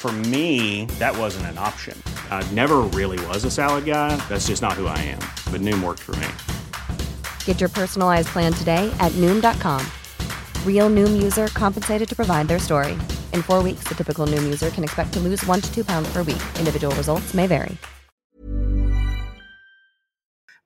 For me, that wasn't an option. I never really was a salad guy. That's just not who I am. But Noom worked for me. Get your personalized plan today at Noom.com. Real Noom user compensated to provide their story. In four weeks, the typical Noom user can expect to lose one to two pounds per week. Individual results may vary.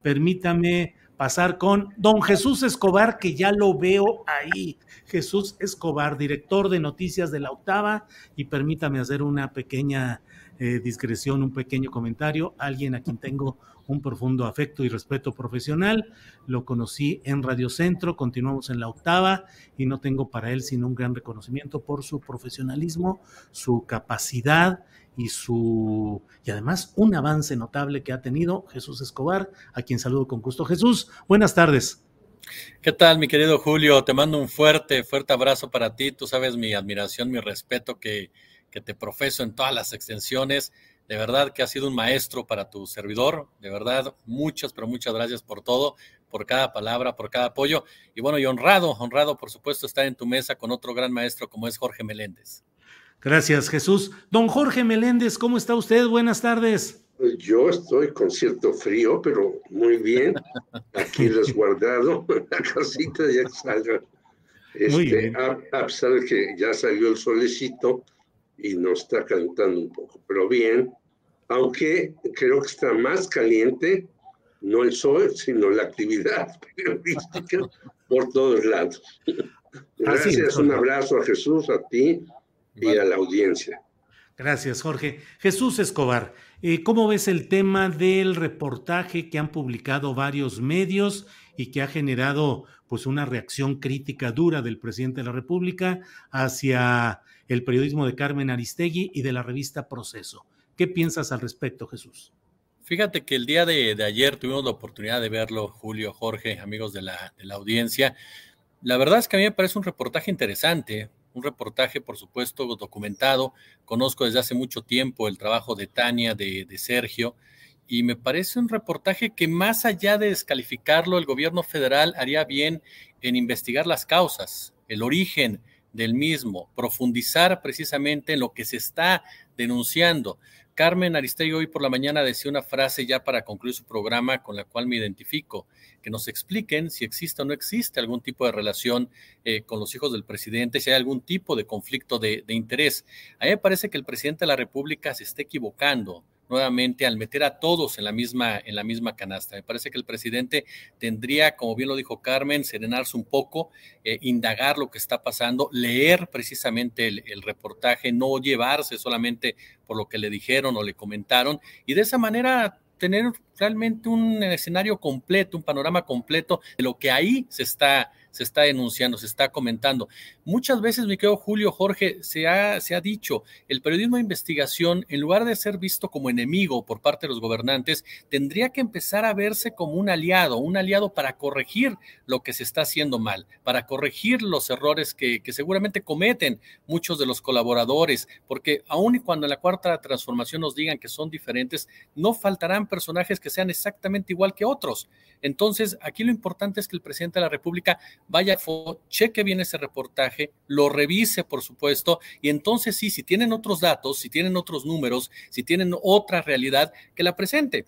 Permítame pasar con don Jesús Escobar, que ya lo veo ahí. Jesús Escobar, director de Noticias de la Octava, y permítame hacer una pequeña eh, discreción, un pequeño comentario. Alguien a quien tengo un profundo afecto y respeto profesional. Lo conocí en Radio Centro, continuamos en la octava y no tengo para él sino un gran reconocimiento por su profesionalismo, su capacidad y su y además un avance notable que ha tenido Jesús Escobar, a quien saludo con gusto. Jesús, buenas tardes. ¿Qué tal, mi querido Julio? Te mando un fuerte, fuerte abrazo para ti. Tú sabes mi admiración, mi respeto que, que te profeso en todas las extensiones. De verdad que has sido un maestro para tu servidor. De verdad, muchas, pero muchas gracias por todo, por cada palabra, por cada apoyo. Y bueno, y honrado, honrado, por supuesto, estar en tu mesa con otro gran maestro como es Jorge Meléndez. Gracias, Jesús. Don Jorge Meléndez, ¿cómo está usted? Buenas tardes. Yo estoy con cierto frío, pero muy bien. Aquí resguardado, la casita ya salga. Este, a, a, pesar de que ya salió el solecito y nos está calentando un poco, pero bien, aunque creo que está más caliente, no el sol, sino la actividad periodística por todos lados. Gracias, un abrazo a Jesús, a ti y a la audiencia. Gracias, Jorge. Jesús Escobar, eh, ¿cómo ves el tema del reportaje que han publicado varios medios y que ha generado pues una reacción crítica dura del presidente de la República hacia el periodismo de Carmen Aristegui y de la revista Proceso? ¿Qué piensas al respecto, Jesús? Fíjate que el día de, de ayer tuvimos la oportunidad de verlo, Julio, Jorge, amigos de la, de la audiencia. La verdad es que a mí me parece un reportaje interesante, un reportaje, por supuesto, documentado. Conozco desde hace mucho tiempo el trabajo de Tania, de, de, Sergio, y me parece un reportaje que más allá de descalificarlo, el gobierno federal haría bien en investigar las causas, el origen del mismo, profundizar precisamente en lo que se está denunciando. Carmen Aristegui hoy por la mañana decía una frase ya para concluir su programa con la cual me identifico, que nos expliquen si existe o no existe algún tipo de relación eh, con los hijos del presidente, si hay algún tipo de conflicto de, de interés. A mí me parece que el presidente de la República se está equivocando nuevamente al meter a todos en la misma en la misma canasta. Me parece que el presidente tendría, como bien lo dijo Carmen, serenarse un poco, eh, indagar lo que está pasando, leer precisamente el, el, reportaje, no llevarse solamente por lo que le dijeron o le comentaron y de esa manera tener realmente un escenario completo, un panorama completo de lo que ahí se está se está denunciando, se está comentando. Muchas veces, mi querido Julio Jorge, se ha, se ha dicho, el periodismo de investigación, en lugar de ser visto como enemigo por parte de los gobernantes, tendría que empezar a verse como un aliado, un aliado para corregir lo que se está haciendo mal, para corregir los errores que, que seguramente cometen muchos de los colaboradores, porque aun y cuando en la cuarta transformación nos digan que son diferentes, no faltarán personajes que sean exactamente igual que otros. Entonces, aquí lo importante es que el presidente de la República vaya, cheque bien ese reportaje, lo revise, por supuesto, y entonces sí, si tienen otros datos, si tienen otros números, si tienen otra realidad, que la presente,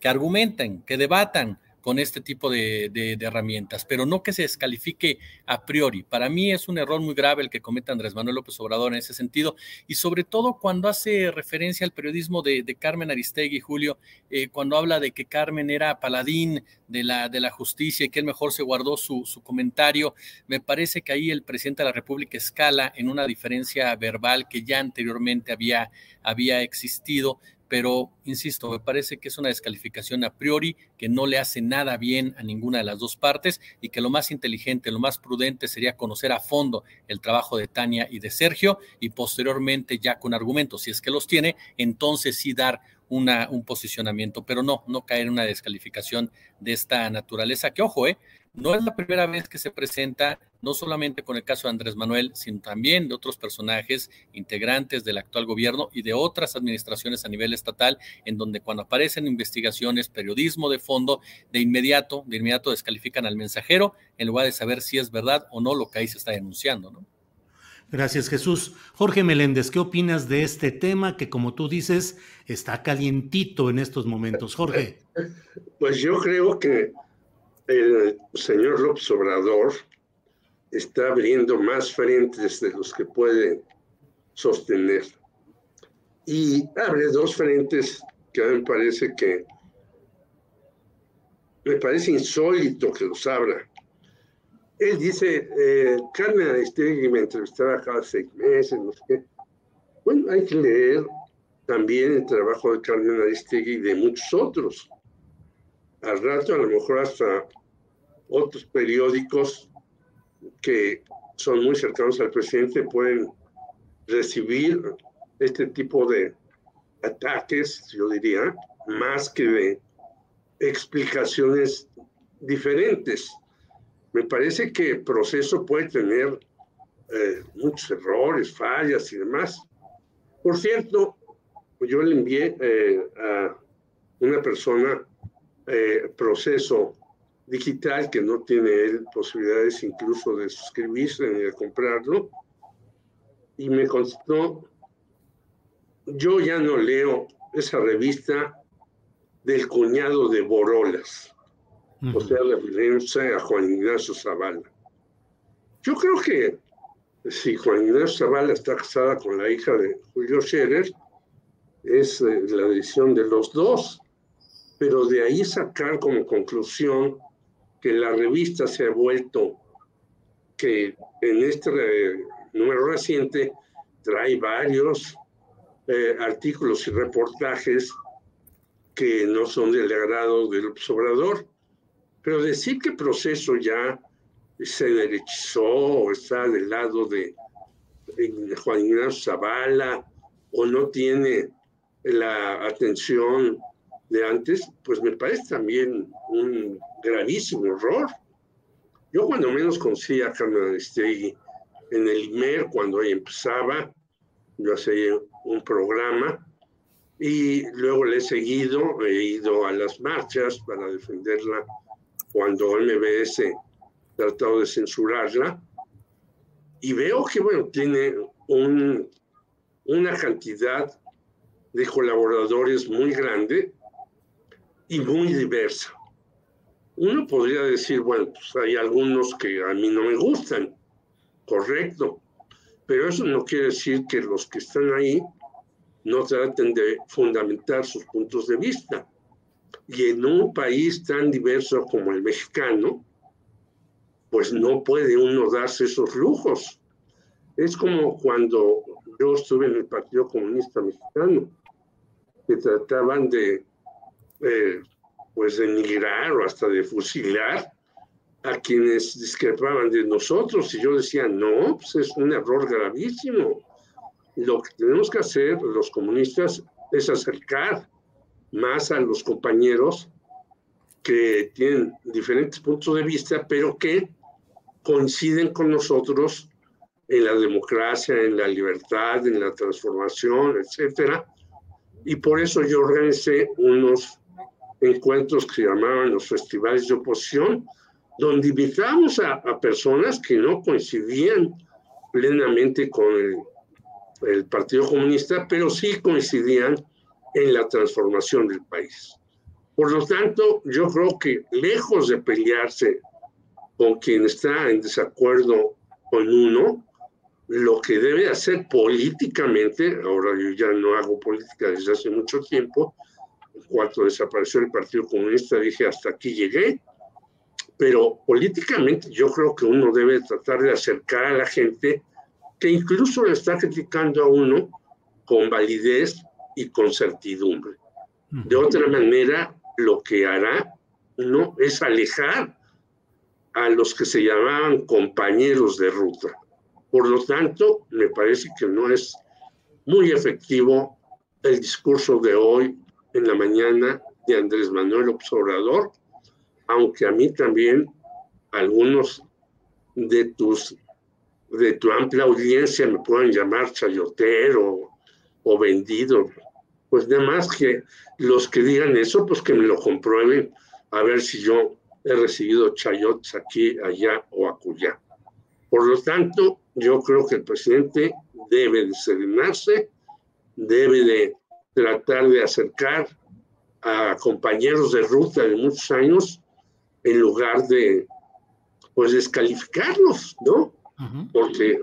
que argumenten, que debatan, con este tipo de, herramientas, pero no que se descalifique a priori. Para mí es un error muy grave el que comete Andrés Manuel López Obrador en ese sentido, y sobre todo cuando hace referencia al periodismo de, Carmen Aristegui, Julio, eh, cuando habla de que Carmen era paladín de la, justicia y que él mejor se guardó su, comentario, me parece que ahí el presidente de la República escala en una diferencia verbal que ya anteriormente había existido pero insisto, me parece que es una descalificación a priori que no le hace nada bien a ninguna de las dos partes y que lo más inteligente, lo más prudente sería conocer a fondo el trabajo de Tania y de Sergio y posteriormente ya con argumentos, si es que los tiene, entonces sí dar una, un posicionamiento, pero no, no caer en una descalificación de esta naturaleza, que ojo, eh, no es la primera vez que se presenta, no solamente con el caso de Andrés Manuel, sino también de otros personajes integrantes del actual gobierno y de otras administraciones a nivel estatal, en donde cuando aparecen investigaciones, periodismo de fondo, de inmediato, de inmediato descalifican al mensajero en lugar de saber si es verdad o no lo que ahí se está denunciando, ¿no? Gracias, Jesús. Jorge Meléndez, ¿qué opinas de este tema que, como tú dices, está calientito en estos momentos? Jorge. Pues yo creo que el señor López Obrador está abriendo más frentes de los que puede sostener. Y abre dos frentes que a mí me parece que me parece insólito que los abra. Él dice, eh, Carmen Aristegui me entrevistaba cada seis meses. Bueno, hay que leer también el trabajo de Carmen Aristegui y de muchos otros al rato a lo mejor hasta otros periódicos que son muy cercanos al presidente pueden recibir este tipo de ataques, yo diría, más que de explicaciones diferentes. Me parece que el proceso puede tener eh, muchos errores, fallas y demás. Por cierto, yo le envié eh, a una persona eh, proceso digital que no tiene él posibilidades incluso de suscribirse ni de comprarlo. Y me contestó, yo ya no leo esa revista del cuñado de Borolas, o sea, referencia a Juan Ignacio Zavala. Yo creo que si Juan Ignacio Zavala está casada con la hija de Julio Scherer, es eh, la decisión de los dos pero de ahí sacar como conclusión que la revista se ha vuelto, que en este número reciente trae varios eh, artículos y reportajes que no son del agrado del observador, pero decir que el proceso ya se derechizó o está del lado de, de Juan Ignacio Zavala o no tiene la atención de antes, pues me parece también un gravísimo error. Yo cuando menos conocí a Carmen Aristegui en el IMER, cuando ahí empezaba, yo hacía un programa y luego le he seguido, he ido a las marchas para defenderla cuando MBS tratado de censurarla y veo que, bueno, tiene un, una cantidad de colaboradores muy grande y muy diversa. Uno podría decir, bueno, pues hay algunos que a mí no me gustan, correcto, pero eso no quiere decir que los que están ahí no traten de fundamentar sus puntos de vista. Y en un país tan diverso como el mexicano, pues no puede uno darse esos lujos. Es como cuando yo estuve en el Partido Comunista Mexicano, que trataban de eh, pues de denigrar o hasta de fusilar a quienes discrepaban de nosotros. Y yo decía, no, pues es un error gravísimo. Lo que tenemos que hacer los comunistas es acercar más a los compañeros que tienen diferentes puntos de vista, pero que coinciden con nosotros en la democracia, en la libertad, en la transformación, etcétera. Y por eso yo organicé unos encuentros que se llamaban los festivales de oposición, donde invitamos a, personas que no coincidían plenamente con el, el, Partido Comunista, pero sí coincidían en la transformación del país. Por lo tanto, yo creo que lejos de pelearse con quien está en desacuerdo con uno, lo que debe hacer políticamente, ahora yo ya no hago política desde hace mucho tiempo, cuando desapareció el Partido Comunista dije hasta aquí llegué, pero políticamente yo creo que uno debe tratar de acercar a la gente que incluso le está criticando a uno con validez y con certidumbre. De otra manera, lo que hará no es alejar a los que se llamaban compañeros de ruta. Por lo tanto, me parece que no es muy efectivo el discurso de hoy en la mañana de Andrés Manuel Observador, aunque a mí también algunos de tus de tu amplia audiencia me puedan llamar chayotero o vendido, pues nada más que los que digan eso, pues que me lo comprueben a ver si yo he recibido chayotes aquí, allá o acullá. Por lo tanto, yo creo que el presidente debe de serenarse, debe de tratar de acercar a compañeros de ruta de muchos años en lugar de, pues, descalificarlos, ¿no? Porque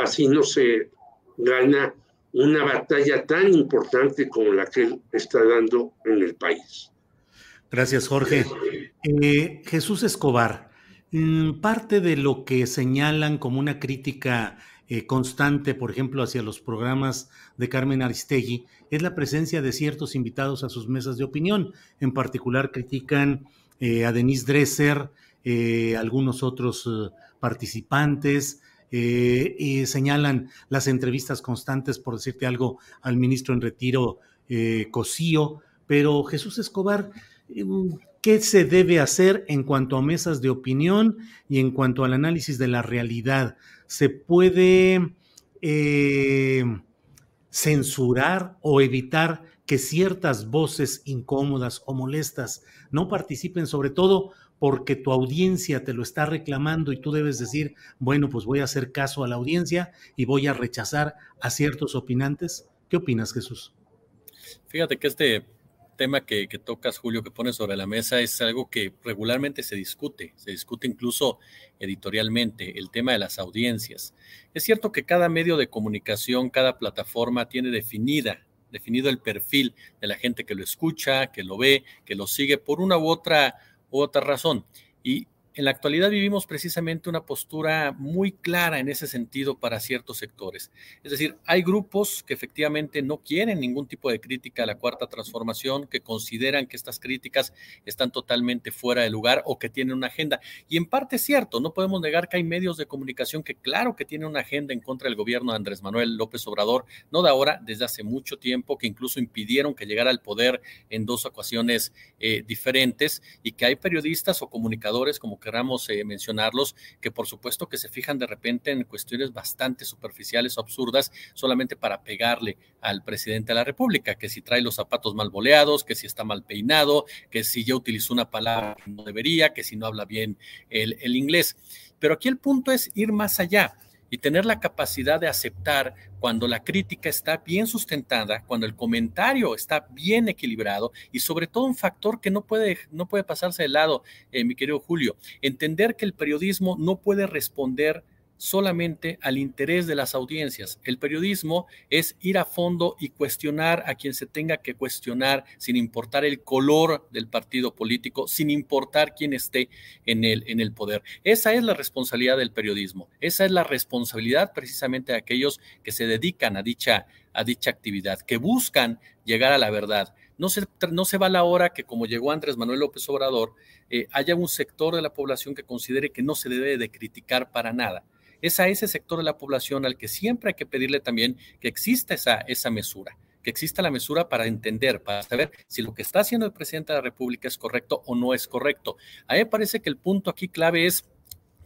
así no se gana una batalla tan importante como la que él está dando en el país. Gracias, Jorge. Eh, Jesús Escobar, mm, parte de lo que señalan como una crítica eh, constante, por ejemplo, hacia los programas de Carmen Aristegui, es la presencia de ciertos invitados a sus mesas de opinión. En particular, critican eh, a Denise Dresser, algunos otros participantes, y señalan las entrevistas constantes, por decirte algo, al ministro en retiro, Cosío. Pero Jesús Escobar, qué se debe hacer en cuanto a mesas de opinión y en cuanto al análisis de la realidad. ¿Se puede eh, censurar o evitar que ciertas voces incómodas o molestas no participen, sobre todo porque tu audiencia te lo está reclamando y tú debes decir, bueno, pues voy a hacer caso a la audiencia y voy a rechazar a ciertos opinantes? ¿Qué opinas, Jesús? Fíjate que este tema que, tocas, Julio, que pones sobre la mesa es algo que regularmente se discute, se discute incluso editorialmente, el tema de las audiencias. Es cierto que cada medio de comunicación, cada plataforma tiene definida, definido el perfil de la gente que lo escucha, que lo ve, que lo sigue por una u otra, u otra razón. Y en la actualidad vivimos precisamente una postura muy clara en ese sentido para ciertos sectores. Es decir, hay grupos que efectivamente no quieren ningún tipo de crítica a la cuarta transformación, que consideran que estas críticas están totalmente fuera de lugar o que tienen una agenda. Y en parte es cierto, no podemos negar que hay medios de comunicación que claro que tienen una agenda en contra del gobierno de Andrés Manuel López Obrador, no de ahora, desde hace mucho tiempo, que incluso impidieron que llegara al poder en dos ocasiones eh, diferentes y que hay periodistas o comunicadores como queramos eh, mencionarlos, que por supuesto que se fijan de repente en cuestiones bastante superficiales absurdas solamente para pegarle al presidente de la República, que si trae los zapatos mal boleados, que si está mal peinado, que si ya utilizó una palabra que no debería, que si no habla bien el inglés. Pero aquí el punto es ir más allá y tener la capacidad de aceptar cuando la crítica está bien sustentada, cuando el comentario está bien equilibrado y sobre todo un factor que no puede, no puede pasarse de lado, eh, mi querido Julio, entender que el periodismo no puede responder solamente al interés de las audiencias. El periodismo es ir a fondo y cuestionar a quien se tenga que cuestionar sin importar el color del partido político, sin importar quién esté en el, en el poder. Esa es la responsabilidad del periodismo. Esa es la responsabilidad precisamente de aquellos que se dedican a dicha, a dicha actividad, que buscan llegar a la verdad. No se, no se va la hora que, como llegó Andrés Manuel López Obrador, eh, haya un sector de la población que considere que no se debe de criticar para nada es a ese sector de la población al que siempre hay que pedirle también que exista esa, esa mesura que exista la mesura para entender, para saber si lo que está haciendo el presidente de la República es correcto o no es correcto. A mí me parece que el punto aquí clave es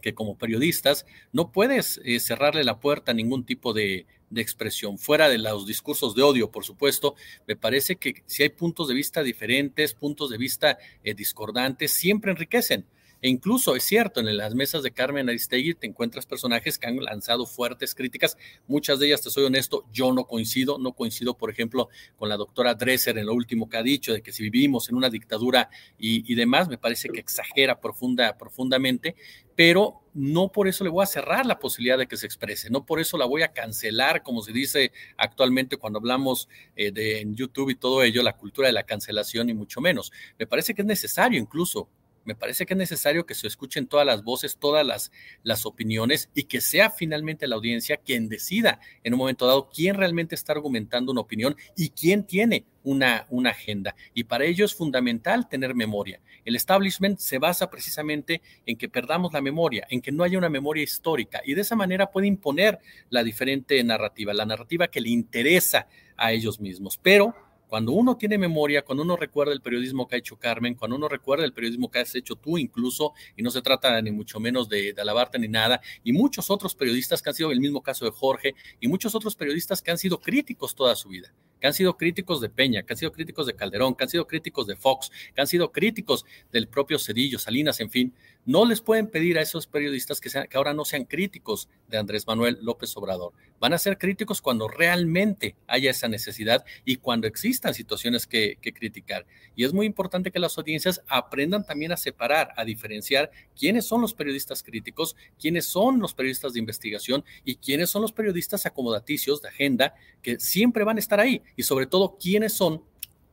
que como periodistas no puedes eh, cerrarle la puerta a ningún tipo de, expresión, fuera de los discursos de odio, por supuesto. Me parece que si hay puntos de vista diferentes, puntos de vista eh, discordantes, siempre enriquecen E incluso es cierto, en las mesas de Carmen Aristegui te encuentras personajes que han lanzado fuertes críticas. Muchas de ellas, te soy honesto, yo no coincido. No coincido, por ejemplo, con la doctora Dresser en lo último que ha dicho, de que si vivimos en una dictadura y, demás, me parece que exagera profunda, profundamente pero no por eso le voy a cerrar la posibilidad de que se exprese, no por eso la voy a cancelar, como se dice actualmente cuando hablamos eh, de YouTube y todo ello, la cultura de la cancelación y mucho menos. Me parece que es necesario incluso me parece que es necesario que se escuchen todas las voces, todas las, opiniones y que sea finalmente la audiencia quien decida en un momento dado quién realmente está argumentando una opinión y quién tiene una, una agenda. Y para ello es fundamental tener memoria. El establishment se basa precisamente en que perdamos la memoria, en que no haya una memoria histórica y de esa manera puede imponer la diferente narrativa, la narrativa que le interesa a ellos mismos. Pero cuando uno tiene memoria, cuando uno recuerda el periodismo que ha hecho Carmen, cuando uno recuerda el periodismo que has hecho tú incluso, y no se trata ni mucho menos de, alabarte ni nada, y muchos otros periodistas que han sido el mismo caso de Jorge, y muchos otros periodistas que han sido críticos toda su vida, que han sido críticos de Peña, que han sido críticos de Calderón, que han sido críticos de Fox, que han sido críticos del propio Cedillo, Salinas, en fin, no les pueden pedir a esos periodistas que, sean, que ahora no sean críticos de Andrés Manuel López Obrador. Van a ser críticos cuando realmente haya esa necesidad y cuando existan situaciones que, que criticar. Y es muy importante que las audiencias aprendan también a separar, a diferenciar quiénes son los periodistas críticos, quiénes son los periodistas de investigación y quiénes son los periodistas acomodaticios de agenda que siempre van a estar ahí y sobre todo quiénes son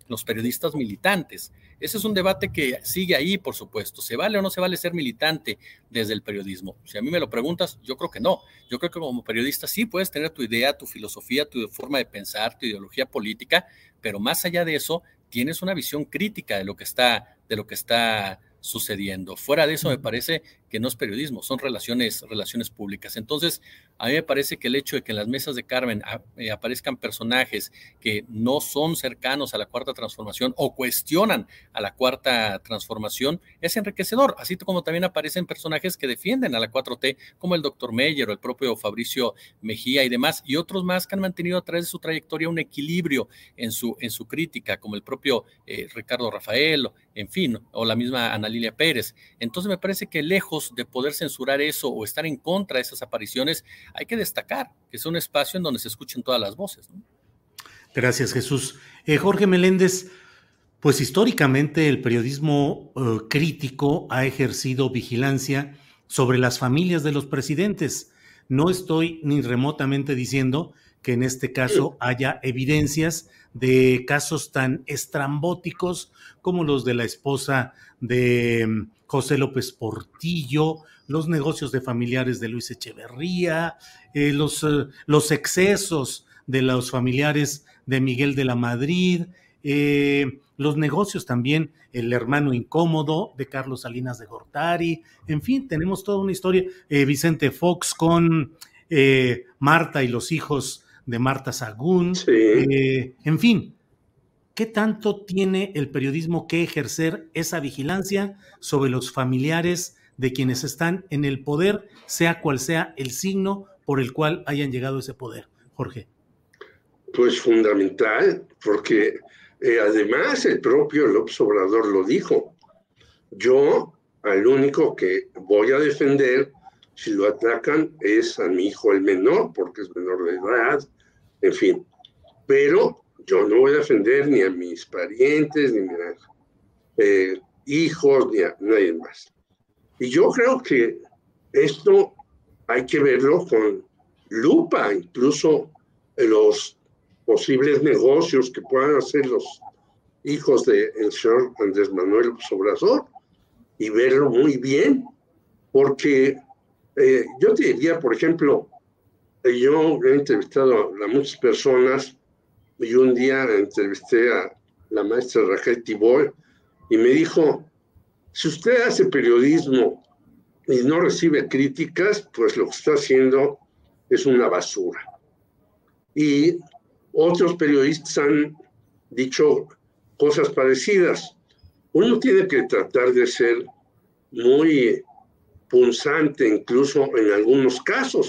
los periodistas militantes. Ese es un debate que sigue ahí, por supuesto. ¿Se vale o no se vale ser militante desde el periodismo? Si a mí me lo preguntas, yo creo que no. Yo creo que como periodista sí puedes tener tu idea, tu filosofía, tu forma de pensar, tu ideología política, pero más allá de eso, tienes una visión crítica de lo que está, de lo que está sucediendo. Fuera de eso, me parece que no es periodismo, son relaciones, relaciones públicas. Entonces, a mí me parece que el hecho de que en las mesas de Carmen eh, aparezcan personajes que no son cercanos a la cuarta transformación o cuestionan a la cuarta transformación es enriquecedor, así como también aparecen personajes que defienden a la 4T, como el doctor Meyer o el propio Fabricio Mejía y demás, y otros más que han mantenido a través de su trayectoria un equilibrio en su, en su crítica, como el propio eh, Ricardo Rafael, en fin, o la misma Ana Lilia Pérez. Entonces me parece que lejos de poder censurar eso o estar en contra de esas apariciones, hay que destacar que es un espacio en donde se escuchen todas las voces. Gracias, Jesús. Eh, Jorge Meléndez, pues históricamente el periodismo eh, crítico ha ejercido vigilancia sobre las familias de los presidentes. No estoy ni remotamente diciendo que en este caso haya evidencias de casos tan estrambóticos como los de la esposa de José López Portillo, los negocios de familiares de Luis Echeverría, eh, los, eh, los, excesos de los familiares de Miguel de la Madrid, eh, los negocios también, el hermano incómodo de Carlos Salinas de Gortari, en fin, tenemos toda una historia, Vicente Fox con Marta y los hijos de Marta Sagún, en fin, ¿Qué tanto tiene el periodismo que ejercer esa vigilancia sobre los familiares de quienes están en el poder, sea cual sea el signo por el cual hayan llegado a ese poder? Jorge. Pues fundamental, porque eh, además el propio López Obrador lo dijo. Yo al único que voy a defender si lo atacan es a mi hijo el menor, porque es menor de edad, en fin. Pero yo no voy a defender ni a mis parientes, ni a mis eh, hijos, ni a nadie más. Y yo creo que esto hay que verlo con lupa, incluso los posibles negocios que puedan hacer los hijos del señor Andrés Manuel Obrador y verlo muy bien, porque eh, yo te diría, por ejemplo, yo he entrevistado a muchas personas y un día entrevisté a la maestra Raquel Tibol y me dijo, si usted hace periodismo y no recibe críticas, pues lo que está haciendo es una basura. Y otros periodistas han dicho cosas parecidas. Uno tiene que tratar de ser muy punzante, incluso en algunos casos.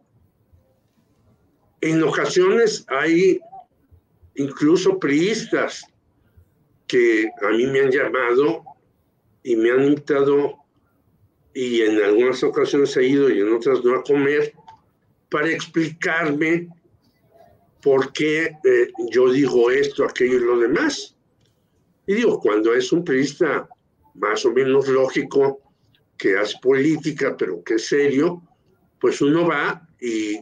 en ocasiones hay incluso priistas que a mí me han llamado y me han invitado y en algunas ocasiones he ido y en otras no a comer para explicarme por qué eh, yo digo esto, aquello y lo demás. Y digo, cuando es un periodista más o menos lógico, que hace política, pero que es serio, pues uno va y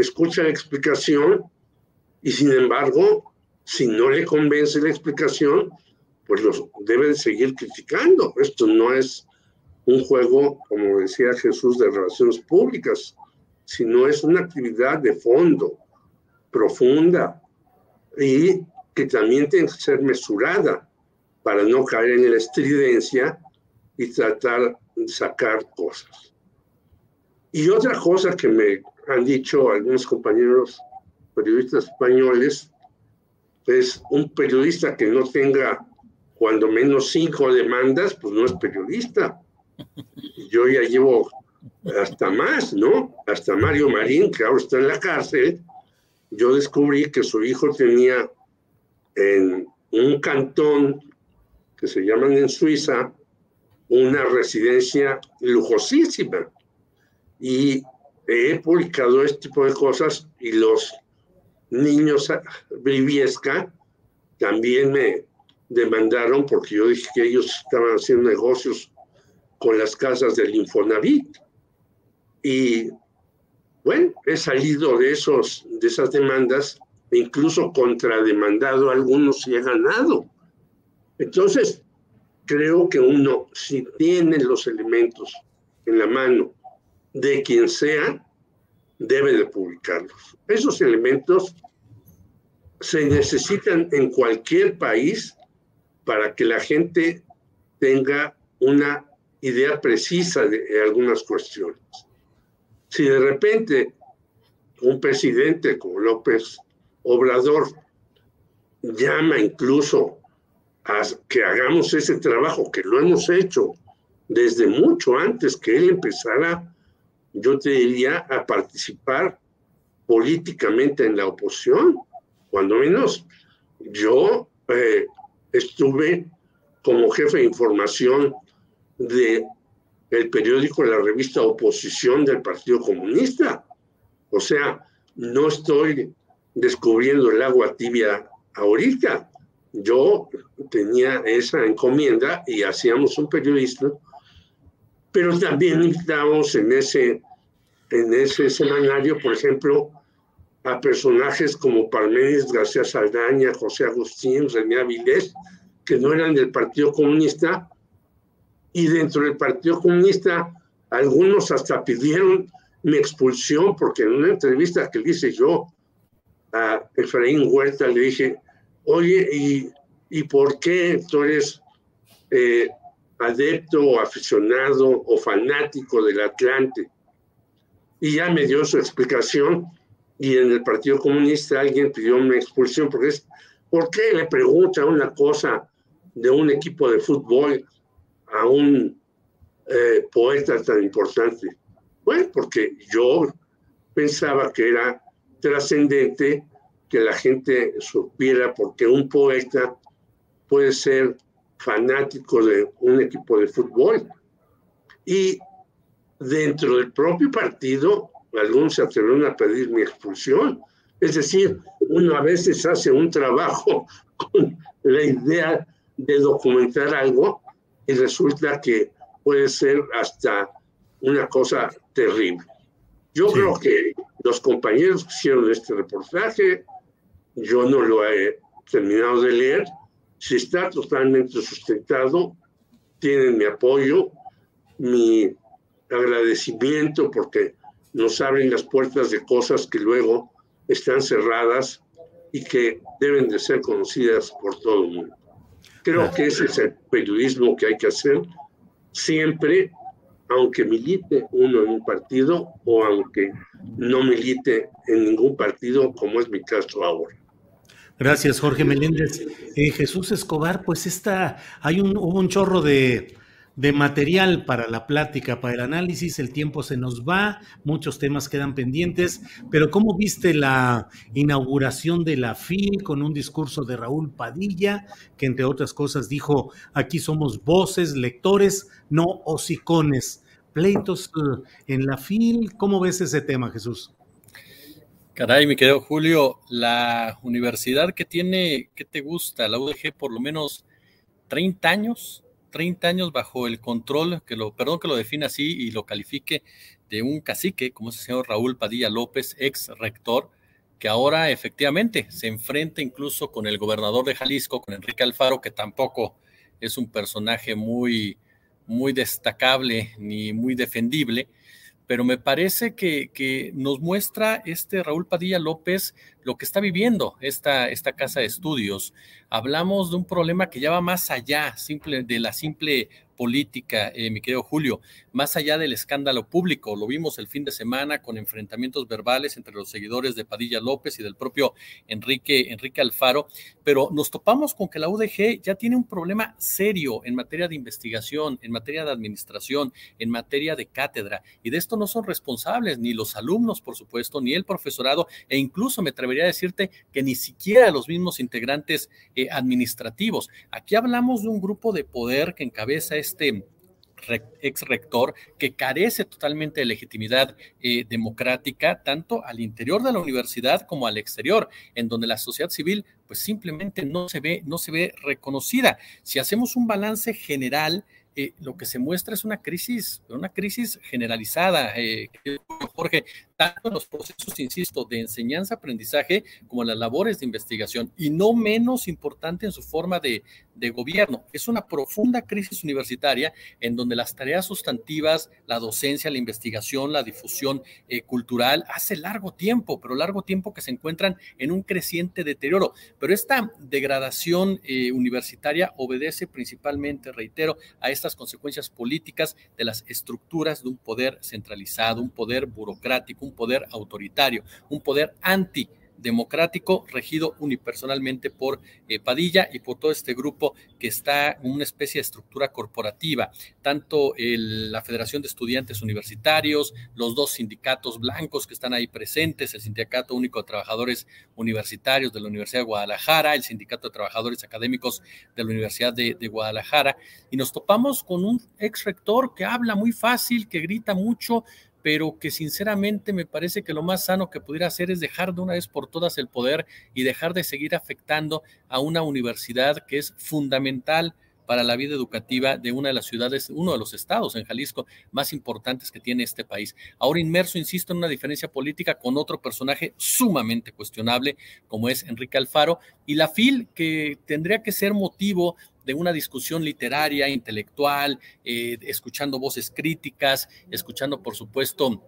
escucha la explicación y sin embargo, si no le convence la explicación, pues los deben seguir criticando. Esto no es un juego, como decía Jesús, de relaciones públicas, sino es una actividad de fondo, profunda y que también tiene que ser mesurada para no caer en la estridencia y tratar de sacar cosas. Y otra cosa que me han dicho algunos compañeros periodistas españoles, es un periodista que no tenga cuando menos cinco demandas, pues no es periodista. Yo ya llevo hasta más, ¿no? Hasta Mario Marín, que ahora está en la cárcel, yo descubrí que su hijo tenía en un cantón que se llaman en Suiza una residencia lujosísima. Y he publicado este tipo de cosas y los niños Briviesca también me demandaron porque yo dije que ellos estaban haciendo negocios con las casas del Infonavit. Y bueno, he salido de, esos, de esas demandas, incluso contrademandado algunos y he ganado. Entonces, creo que uno, si tiene los elementos en la mano de quien sea, debe de publicarlos. Esos elementos se necesitan en cualquier país para que la gente tenga una idea precisa de algunas cuestiones. Si de repente un presidente como López Obrador llama incluso a que hagamos ese trabajo, que lo hemos hecho desde mucho antes que él empezara yo te diría, a participar políticamente en la oposición. Cuando menos yo eh, estuve como jefe de información de el periódico, la revista Oposición del Partido Comunista. O sea, no estoy descubriendo el agua tibia ahorita. Yo tenía esa encomienda y hacíamos un periodista pero también invitamos en ese, en ese semanario, por ejemplo, a personajes como Parménides García Saldaña, José Agustín, René Avilés, que no eran del Partido Comunista, y dentro del Partido Comunista algunos hasta pidieron mi expulsión, porque en una entrevista que hice yo a Efraín Huerta le dije, oye, ¿y, y por qué tú eres eh, adepto o aficionado o fanático del Atlante. Y ya me dio su explicación y en el Partido Comunista alguien pidió una expulsión porque es, ¿por qué le pregunta una cosa de un equipo de fútbol a un eh, poeta tan importante? Bueno, porque yo pensaba que era trascendente que la gente supiera porque un poeta puede ser fanático de un equipo de fútbol. Y dentro del propio partido, algunos se atrevieron a pedir mi expulsión. Es decir, uno a veces hace un trabajo con la idea de documentar algo y resulta que puede ser hasta una cosa terrible. Yo creo que los compañeros que hicieron este reportaje, yo no lo he terminado de leer, si está totalmente sustentado, tienen mi apoyo, mi agradecimiento porque nos abren las puertas de cosas que luego están cerradas y que deben de ser conocidas por todo el mundo. Creo que ese es el periodismo que hay que hacer siempre, aunque milite uno en un partido o aunque no milite en ningún partido, como es mi caso ahora. Gracias, Jorge Meléndez. Eh, Jesús Escobar, pues está, hay un, hubo un chorro de, de material para la plática, para el análisis. El tiempo se nos va, muchos temas quedan pendientes, pero ¿cómo viste la inauguración de la FIL con un discurso de Raúl Padilla, que entre otras cosas dijo, aquí somos voces, lectores, no hocicones? Pleitos eh, en la FIL, ¿cómo ves ese tema, Jesús? Caray, mi querido Julio, la universidad que tiene, ¿qué te gusta? La UDG por lo menos 30 años, 30 años bajo el control, que lo, perdón que lo define así y lo califique, de un cacique, como es el señor Raúl Padilla López, ex rector, que ahora efectivamente se enfrenta incluso con el gobernador de Jalisco, con Enrique Alfaro, que tampoco es un personaje muy, muy destacable ni muy defendible, pero me parece que, que, nos muestra este Raúl Padilla López lo que está viviendo esta, esta casa de estudios. Hablamos de un problema que ya va más allá simple, de la simple política, eh, mi querido Julio, más allá del escándalo público. Lo vimos el fin de semana con enfrentamientos verbales entre los seguidores de Padilla López y del propio Enrique, Enrique Alfaro, pero nos topamos con que la UDG ya tiene un problema serio en materia de investigación, en materia de administración, en materia de cátedra, y de esto no son responsables ni los alumnos, por supuesto, ni el profesorado, e incluso me atrevería a decirte que ni siquiera los mismos integrantes eh, administrativos. Aquí hablamos de un grupo de poder que encabeza este ex rector que carece totalmente de legitimidad eh, democrática tanto al interior de la universidad como al exterior, en donde la sociedad civil pues simplemente no se ve, no se ve reconocida. Si hacemos un balance general, eh, lo que se muestra es una crisis, una crisis generalizada, eh, Jorge, tanto en los procesos, insisto, de enseñanza-aprendizaje como en las labores de investigación, y no menos importante en su forma de, de gobierno. Es una profunda crisis universitaria en donde las tareas sustantivas, la docencia, la investigación, la difusión eh, cultural, hace largo tiempo, pero largo tiempo que se encuentran en un creciente deterioro. Pero esta degradación eh, universitaria obedece principalmente, reitero, a estas consecuencias políticas de las estructuras de un poder centralizado, un poder burocrático, un poder autoritario, un poder anti democrático regido unipersonalmente por eh, Padilla y por todo este grupo que está en una especie de estructura corporativa, tanto la Federación de Estudiantes Universitarios, los dos sindicatos blancos que están ahí presentes, el Sindicato Único de Trabajadores Universitarios de la Universidad de Guadalajara, el Sindicato de Trabajadores Académicos de la Universidad de, de Guadalajara, y nos topamos con un ex rector que habla muy fácil, que grita mucho, pero que sinceramente me parece que lo más sano que pudiera hacer es dejar de una vez por todas el poder y dejar de seguir afectando a una universidad que es fundamental para la vida educativa de una de las ciudades, uno de los estados en Jalisco más importantes que tiene este país. Ahora inmerso, insisto, en una diferencia política con otro personaje sumamente cuestionable como es Enrique Alfaro y la FIL que tendría que ser motivo de una discusión literaria, intelectual, eh, escuchando voces críticas, escuchando, por supuesto,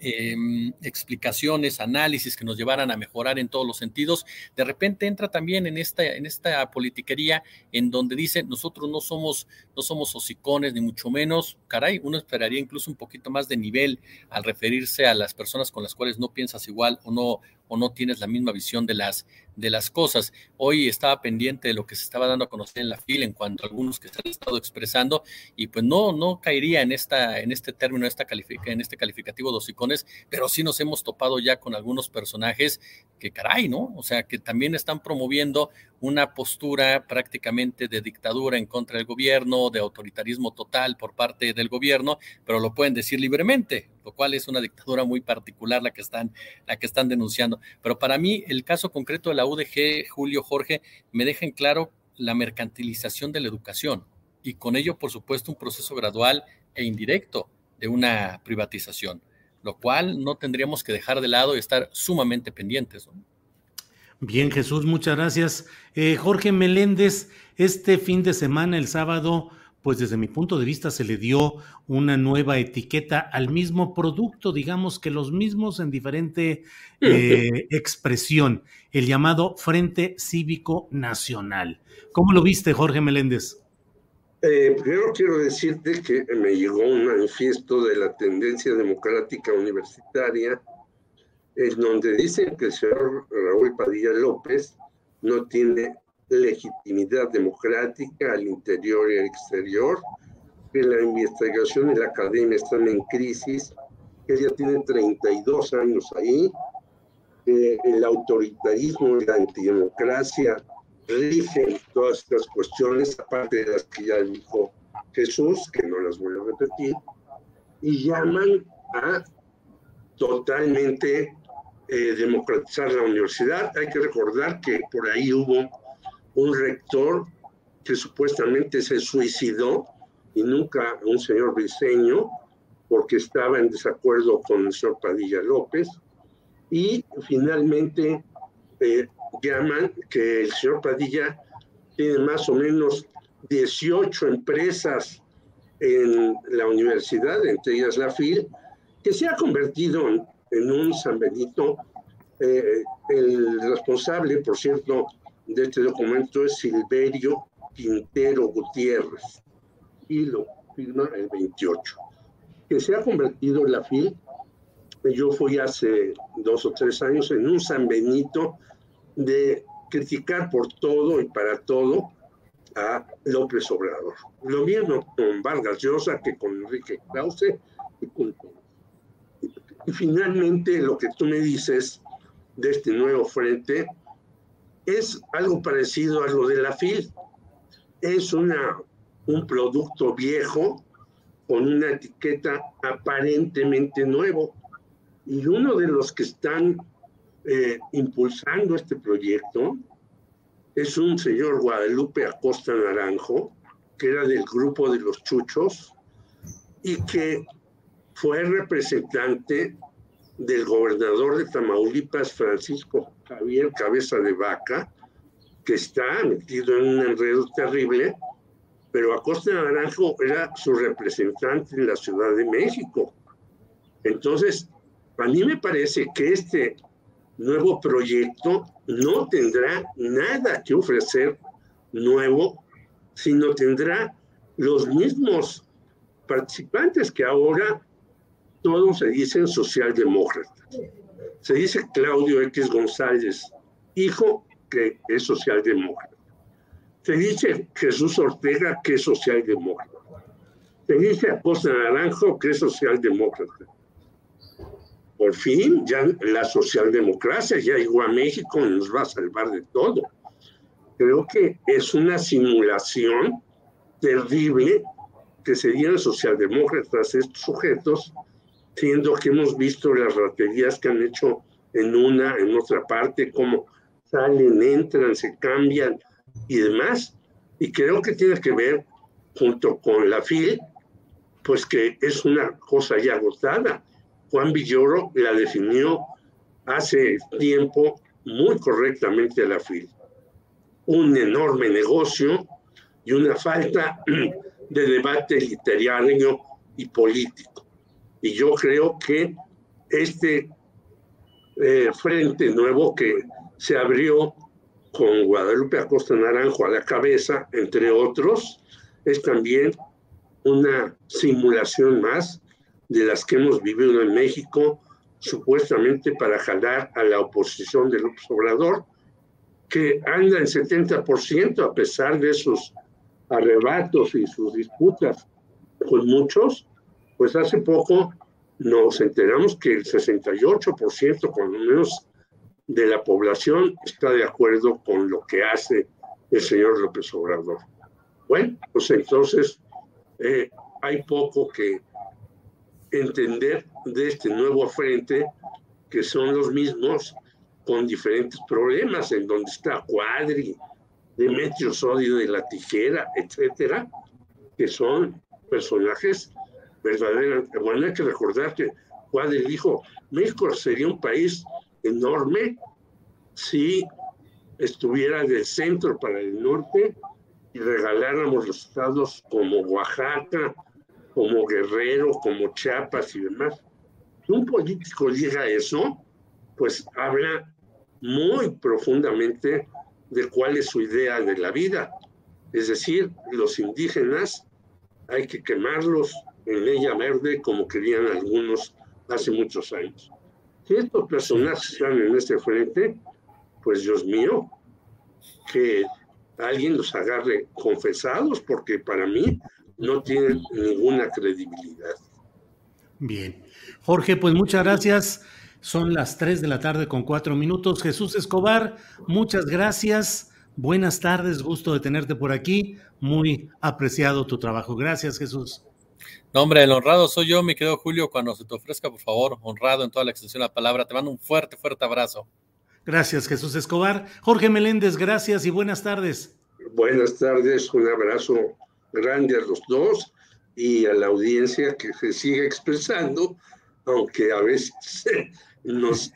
em, explicaciones, análisis que nos llevaran a mejorar en todos los sentidos, de repente entra también en esta, en esta politiquería en donde dice nosotros no somos, no somos hocicones, ni mucho menos, caray, uno esperaría incluso un poquito más de nivel al referirse a las personas con las cuales no piensas igual o no, o no tienes la misma visión de las, de las cosas. Hoy estaba pendiente de lo que se estaba dando a conocer en la fila en cuanto a algunos que se han estado expresando y pues no, no caería en, esta, en este término, esta en este calificativo de hocicones, pero sí nos hemos topado ya con algunos personajes que caray, ¿no? O sea, que también están promoviendo una postura prácticamente de dictadura en contra del gobierno, de autoritarismo total por parte del gobierno, pero lo pueden decir libremente, lo cual es una dictadura muy particular la que están, la que están denunciando. Pero para mí, el caso concreto de la UDG, Julio Jorge, me deja en claro la mercantilización de la educación y con ello, por supuesto, un proceso gradual e indirecto de una privatización, lo cual no tendríamos que dejar de lado y estar sumamente pendientes. Bien, Jesús, muchas gracias. Eh, Jorge Meléndez, este fin de semana, el sábado, pues desde mi punto de vista se le dio una nueva etiqueta al mismo producto, digamos que los mismos en diferente eh, expresión, el llamado Frente Cívico Nacional. ¿Cómo lo viste, Jorge Meléndez? Eh, primero quiero decirte que me llegó un manifiesto de la tendencia democrática universitaria en donde dicen que el señor Raúl Padilla López no tiene legitimidad democrática al interior y al exterior, que la investigación y la academia están en crisis, que ella tiene 32 años ahí, que el autoritarismo y la antidemocracia rigen todas estas cuestiones, aparte de las que ya dijo Jesús, que no las voy a repetir, y llaman a totalmente eh, democratizar la universidad. Hay que recordar que por ahí hubo un rector que supuestamente se suicidó y nunca un señor Briseño, porque estaba en desacuerdo con el señor Padilla López. Y finalmente eh, llaman que el señor Padilla tiene más o menos 18 empresas en la universidad, entre ellas la FIL, que se ha convertido en, un San Benito. Eh, el responsable, por cierto, de este documento es Silverio Quintero Gutiérrez y lo firma el 28, que se ha convertido la FIL. Yo fui hace dos o tres años en un San Benito de criticar por todo y para todo a López Obrador. Lo mismo con Vargas Llosa que con Enrique Krause y con Y finalmente lo que tú me dices de este nuevo frente es algo parecido a lo de la FIL. Es una, un producto viejo con una etiqueta aparentemente nuevo. Y uno de los que están eh, impulsando este proyecto es un señor Guadalupe Acosta Naranjo, que era del grupo de los Chuchos y que fue representante del gobernador de Tamaulipas, Francisco Javier Cabeza de Vaca, que está metido en un enredo terrible, pero Acosta Naranjo era su representante en la Ciudad de México. Entonces, a mí me parece que este nuevo proyecto no tendrá nada que ofrecer nuevo, sino tendrá los mismos participantes que ahora todos se dicen socialdemócratas. Se dice Claudio X González, hijo que es socialdemócrata. Se dice Jesús Ortega que es socialdemócrata. Se dice Acosta Naranjo que es socialdemócrata. Por fin, ya la socialdemocracia ya llegó a México nos va a salvar de todo. Creo que es una simulación terrible que serían socialdemócratas estos sujetos siendo que hemos visto las raterías que han hecho en una, en otra parte, cómo salen, entran, se cambian y demás. Y creo que tiene que ver, junto con la FIL, pues que es una cosa ya agotada. Juan Villoro la definió hace tiempo muy correctamente la FIL. Un enorme negocio y una falta de debate literario y político. Y yo creo que este eh, frente nuevo que se abrió con Guadalupe Acosta Naranjo a la cabeza, entre otros, es también una simulación más de las que hemos vivido en México, supuestamente para jalar a la oposición del López Obrador, que anda en 70% a pesar de sus arrebatos y sus disputas con muchos, pues hace poco nos enteramos que el 68% con lo menos de la población está de acuerdo con lo que hace el señor López Obrador. Bueno, pues entonces eh, hay poco que entender de este nuevo frente, que son los mismos con diferentes problemas, en donde está Cuadri, Demetrio Sodio de la Tijera, etcétera, que son personajes verdaderamente. Bueno, hay que recordar que Cuadri dijo: México sería un país enorme si estuviera del centro para el norte y regaláramos los estados como Oaxaca, como Guerrero, como Chiapas y demás. Si un político diga eso, pues habla muy profundamente de cuál es su idea de la vida. Es decir, los indígenas hay que quemarlos en leña verde como querían algunos hace muchos años. Si estos personajes están en este frente, pues Dios mío, que alguien los agarre confesados, porque para mí no tienen ninguna credibilidad. Bien. Jorge, pues muchas gracias. Son las 3 de la tarde con cuatro minutos. Jesús Escobar, muchas gracias. Buenas tardes, gusto de tenerte por aquí. Muy apreciado tu trabajo. Gracias, Jesús. No, hombre, el honrado soy yo, mi querido Julio. Cuando se te ofrezca, por favor, honrado en toda la extensión de la palabra. Te mando un fuerte, fuerte abrazo. Gracias, Jesús Escobar. Jorge Meléndez, gracias y buenas tardes. Buenas tardes, un abrazo grande a los dos y a la audiencia que se sigue expresando, aunque a veces nos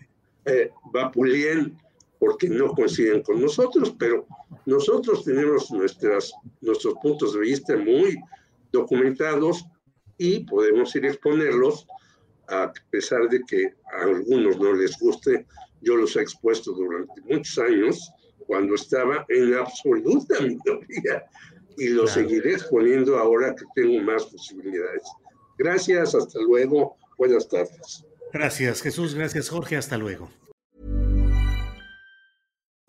eh, vapuleen porque no coinciden con nosotros, pero nosotros tenemos nuestras, nuestros puntos de vista muy documentados y podemos ir a exponerlos a pesar de que a algunos no les guste yo los he expuesto durante muchos años cuando estaba en absoluta minoría y los seguiré exponiendo ahora que tengo más posibilidades. Gracias, hasta luego, buenas tardes. Gracias Jesús, gracias Jorge, hasta luego.